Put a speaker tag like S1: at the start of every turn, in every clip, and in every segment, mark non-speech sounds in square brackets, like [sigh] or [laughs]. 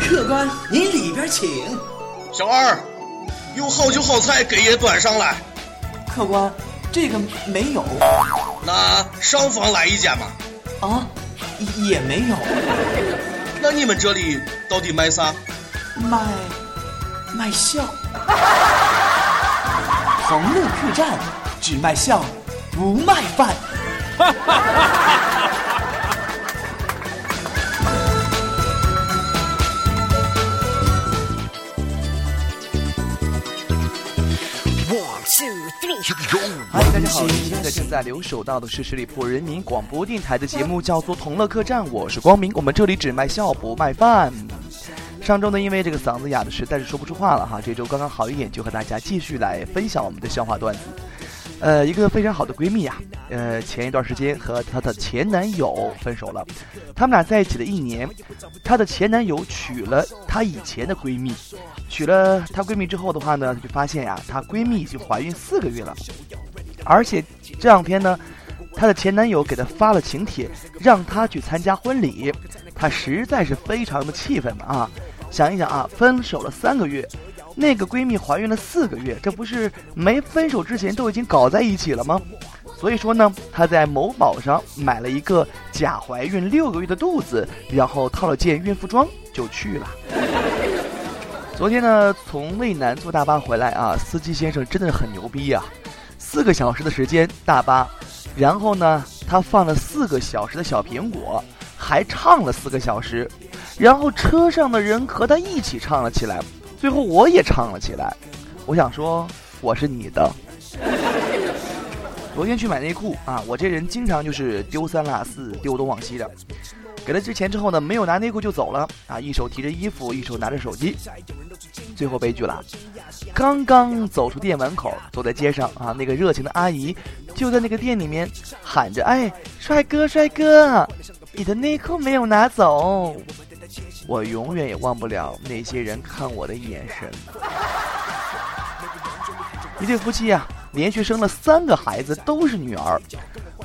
S1: 客官，您里边请。
S2: 小二，有好酒好菜给爷端上来。
S1: 客官，这个没有。
S2: 那上房来一间吧。
S1: 啊，也没有。
S2: 那你们这里到底卖啥？
S1: 卖卖笑。红木客栈只卖笑，不卖饭。
S3: 嗨，大家好，现在正在留守到的是十里铺人民广播电台的节目，叫做《同乐客栈》，我是光明，我们这里只卖笑不卖饭。上周呢，因为这个嗓子哑的实在是说不出话了哈，这周刚刚好一点，就和大家继续来分享我们的笑话段子。呃，一个非常好的闺蜜呀，呃，前一段时间和她的前男友分手了，他们俩在一起了一年，她的前男友娶了她以前的闺蜜，娶了她闺蜜之后的话呢，就发现呀，她闺蜜已经怀孕四个月了，而且这两天呢，她的前男友给她发了请帖，让她去参加婚礼，她实在是非常的气愤啊，想一想啊，分手了三个月。那个闺蜜怀孕了四个月，这不是没分手之前都已经搞在一起了吗？所以说呢，她在某宝上买了一个假怀孕六个月的肚子，然后套了件孕妇装就去了。昨天呢，从渭南坐大巴回来啊，司机先生真的很牛逼呀，四个小时的时间大巴，然后呢，他放了四个小时的小苹果，还唱了四个小时，然后车上的人和他一起唱了起来。最后我也唱了起来，我想说我是你的。[laughs] 昨天去买内裤啊，我这人经常就是丢三落四、丢东往西的。给了之钱之后呢，没有拿内裤就走了啊，一手提着衣服，一手拿着手机。最后悲剧了，刚刚走出店门口，走在街上啊，那个热情的阿姨就在那个店里面喊着：“哎，帅哥，帅哥，你的内裤没有拿走。”我永远也忘不了那些人看我的眼神。一对夫妻呀，连续生了三个孩子，都是女儿。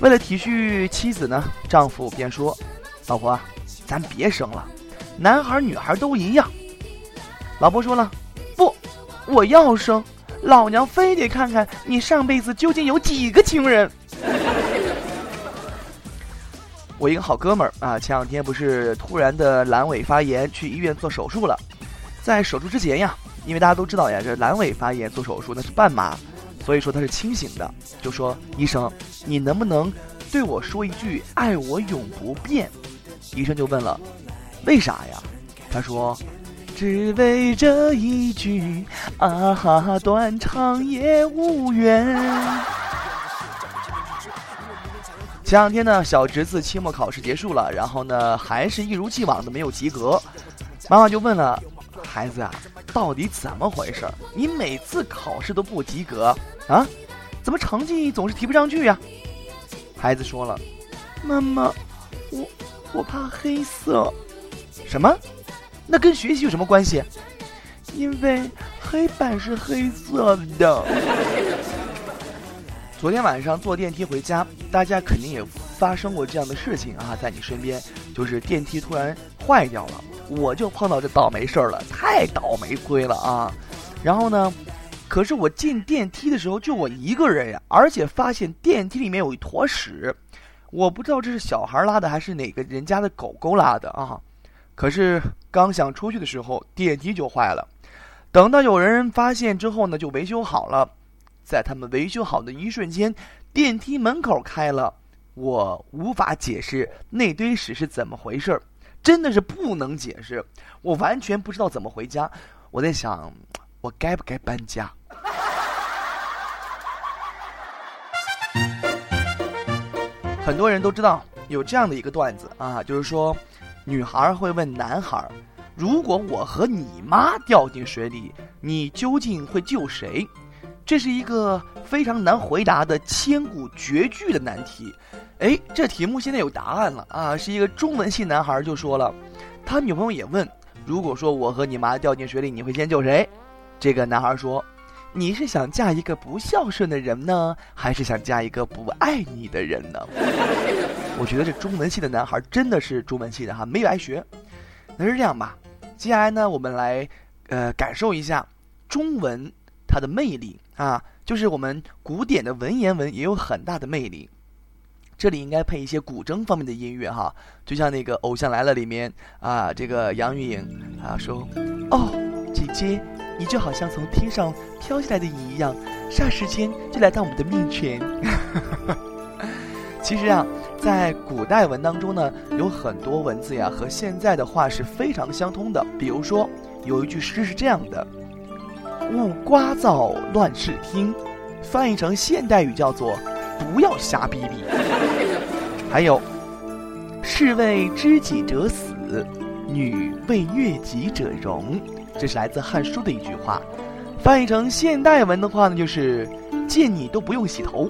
S3: 为了体恤妻子呢，丈夫便说：“老婆，咱别生了，男孩女孩都一样。”老婆说了：“不，我要生，老娘非得看看你上辈子究竟有几个情人。”我一个好哥们儿啊，前两天不是突然的阑尾发炎，去医院做手术了。在手术之前呀，因为大家都知道呀，这阑尾发炎做手术那是半麻，所以说他是清醒的，就说医生，你能不能对我说一句“爱我永不变”？医生就问了，为啥呀？他说，只为这一句啊哈，断肠也无缘。前两天呢，小侄子期末考试结束了，然后呢，还是一如既往的没有及格。妈妈就问了：“孩子啊，到底怎么回事？你每次考试都不及格啊？怎么成绩总是提不上去呀？”孩子说了：“妈妈，我我怕黑色。什么？那跟学习有什么关系？因为黑板是黑色的。”昨天晚上坐电梯回家，大家肯定也发生过这样的事情啊，在你身边，就是电梯突然坏掉了，我就碰到这倒霉事儿了，太倒霉亏了啊！然后呢，可是我进电梯的时候就我一个人呀，而且发现电梯里面有一坨屎，我不知道这是小孩拉的还是哪个人家的狗狗拉的啊！可是刚想出去的时候，电梯就坏了，等到有人发现之后呢，就维修好了。在他们维修好的一瞬间，电梯门口开了，我无法解释那堆屎是怎么回事儿，真的是不能解释，我完全不知道怎么回家。我在想，我该不该搬家？很多人都知道有这样的一个段子啊，就是说，女孩会问男孩：“如果我和你妈掉进水里，你究竟会救谁？”这是一个非常难回答的千古绝句的难题，哎，这题目现在有答案了啊！是一个中文系男孩就说了，他女朋友也问，如果说我和你妈掉进水里，你会先救谁？这个男孩说，你是想嫁一个不孝顺的人呢，还是想嫁一个不爱你的人呢？[laughs] 我觉得这中文系的男孩真的是中文系的哈，没有爱学。那是这样吧，接下来呢，我们来呃感受一下中文它的魅力啊，就是我们古典的文言文也有很大的魅力。这里应该配一些古筝方面的音乐哈，就像那个《偶像来了》里面啊，这个杨钰莹啊说：“哦，姐姐，你就好像从天上飘下来的一样，霎时间就来到我们的面前。[laughs] ”其实啊，在古代文当中呢，有很多文字呀和现在的话是非常相通的。比如说，有一句诗是这样的：“勿刮噪乱视听”，翻译成现代语叫做。不要瞎逼逼。还有，士为知己者死，女为悦己者容，这是来自《汉书》的一句话。翻译成现代文的话呢，就是见你都不用洗头。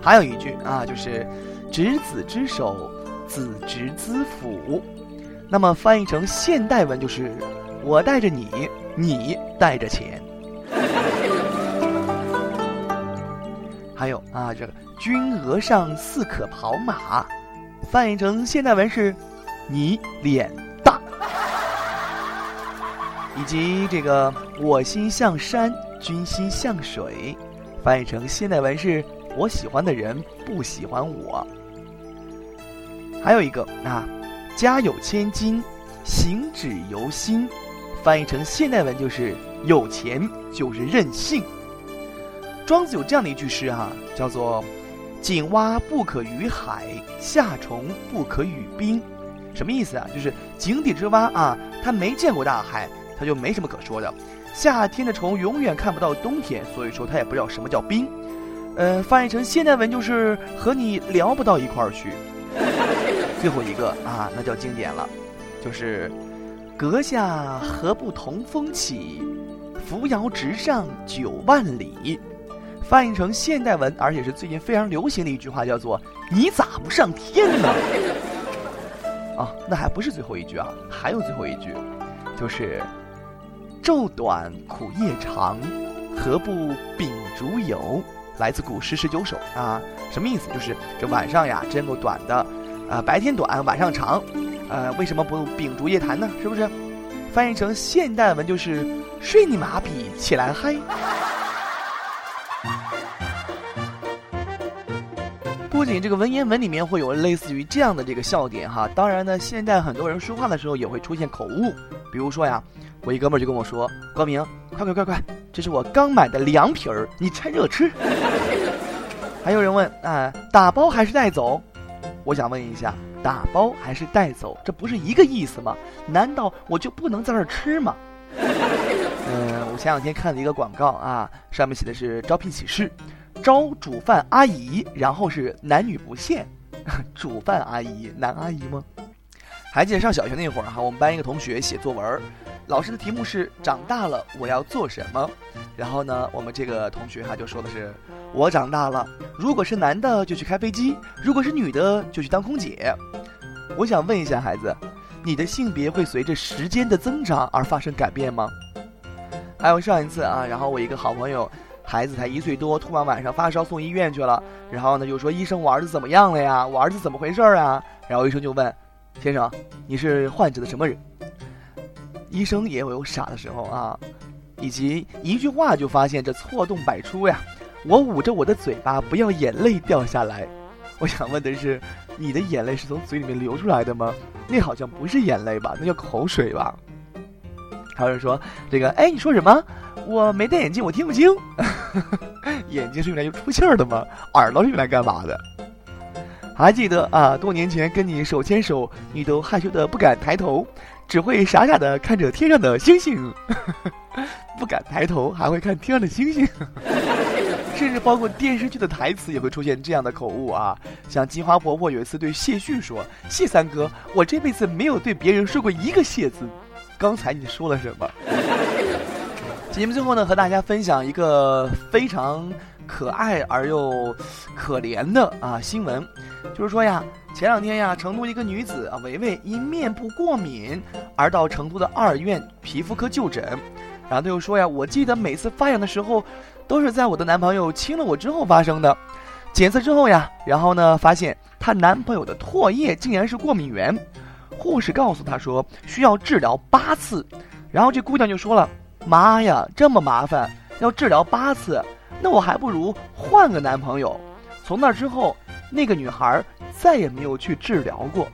S3: 还有一句啊，就是执子之手，子执子府。那么翻译成现代文就是我带着你，你带着钱。还有啊，这个“君额上似可跑马”，翻译成现代文是“你脸大”，以及这个“我心向山，君心向水”，翻译成现代文是“我喜欢的人不喜欢我”。还有一个啊，“家有千金，行止由心”，翻译成现代文就是“有钱就是任性”。庄子有这样的一句诗哈，叫做“井蛙不可语海，夏虫不可语冰”，什么意思啊？就是井底之蛙啊，它没见过大海，它就没什么可说的。夏天的虫永远看不到冬天，所以说它也不知道什么叫冰。呃，翻译成现代文就是和你聊不到一块儿去。最后一个啊，那叫经典了，就是“阁下何不同风起，扶摇直上九万里”。翻译成现代文，而且是最近非常流行的一句话，叫做“你咋不上天呢？”啊，[laughs] 那还不是最后一句啊，还有最后一句，就是“昼短苦夜长，何不秉烛游”，来自古诗十九首啊。什么意思？就是这晚上呀，真够短的，啊，白天短，晚上长，呃，为什么不秉烛夜谈呢？是不是？翻译成现代文就是“睡你妈逼，起来嗨”。不仅这个文言文里面会有类似于这样的这个笑点哈，当然呢，现在很多人说话的时候也会出现口误，比如说呀，我一哥们儿就跟我说：“高明，快快快快，这是我刚买的凉皮儿，你趁热吃。” [laughs] 还有人问啊，打包还是带走？我想问一下，打包还是带走，这不是一个意思吗？难道我就不能在这儿吃吗？嗯，[laughs] 我前两天看了一个广告啊，上面写的是招聘启事。招煮饭阿姨，然后是男女不限。[laughs] 煮饭阿姨，男阿姨吗？还记得上小学那会儿哈，我们班一个同学写作文，老师的题目是长大了我要做什么？然后呢，我们这个同学哈就说的是，我长大了，如果是男的就去开飞机，如果是女的就去当空姐。我想问一下孩子，你的性别会随着时间的增长而发生改变吗？还有上一次啊，然后我一个好朋友。孩子才一岁多，突然晚上发烧送医院去了，然后呢就说医生我儿子怎么样了呀？我儿子怎么回事啊？然后医生就问，先生，你是患者的什么人？医生也有傻的时候啊，以及一句话就发现这错动百出呀。我捂着我的嘴巴，不要眼泪掉下来。我想问的是，你的眼泪是从嘴里面流出来的吗？那好像不是眼泪吧？那叫口水吧？还有人说这个，哎，你说什么？我没戴眼镜，我听不清。[laughs] 眼睛是用来出气儿的吗？耳朵是用来干嘛的？还记得啊，多年前跟你手牵手，你都害羞的不敢抬头，只会傻傻的看着天上的星星，[laughs] 不敢抬头，还会看天上的星星。[laughs] 甚至包括电视剧的台词也会出现这样的口误啊，像金花婆婆有一次对谢逊说：“谢三哥，我这辈子没有对别人说过一个谢字，刚才你说了什么？” [laughs] 节目最后呢，和大家分享一个非常可爱而又可怜的啊新闻，就是说呀，前两天呀，成都一个女子啊维维因面部过敏而到成都的二院皮肤科就诊，然后她又说呀，我记得每次发痒的时候，都是在我的男朋友亲了我之后发生的，检测之后呀，然后呢发现她男朋友的唾液竟然是过敏源，护士告诉她说需要治疗八次，然后这姑娘就说了：“妈呀，这么麻烦，要治疗八次，那我还不如换个男朋友。”从那之后，那个女孩再也没有去治疗过。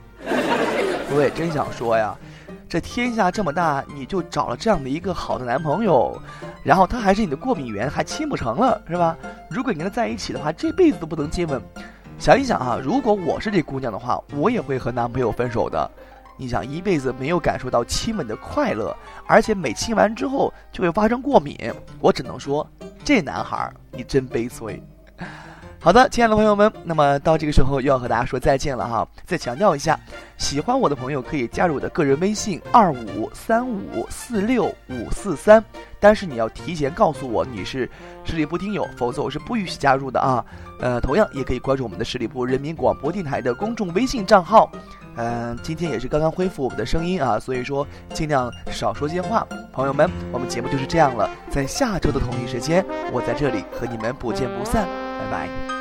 S3: 我也真想说呀，这天下这么大，你就找了这样的一个好的男朋友，然后他还是你的过敏源，还亲不成了，是吧？如果你跟他在一起的话，这辈子都不能接吻。想一想啊，如果我是这姑娘的话，我也会和男朋友分手的。你想一辈子没有感受到亲吻的快乐，而且每亲完之后就会发生过敏，我只能说，这男孩你真悲催。[laughs] 好的，亲爱的朋友们，那么到这个时候又要和大家说再见了哈。再强调一下，喜欢我的朋友可以加入我的个人微信二五三五四六五四三，但是你要提前告诉我你是十里铺听友，否则我是不允许加入的啊。呃，同样也可以关注我们的十里铺人民广播电台的公众微信账号。嗯，今天也是刚刚恢复我们的声音啊，所以说尽量少说些话。朋友们，我们节目就是这样了，在下周的同一时间，我在这里和你们不见不散。拜拜。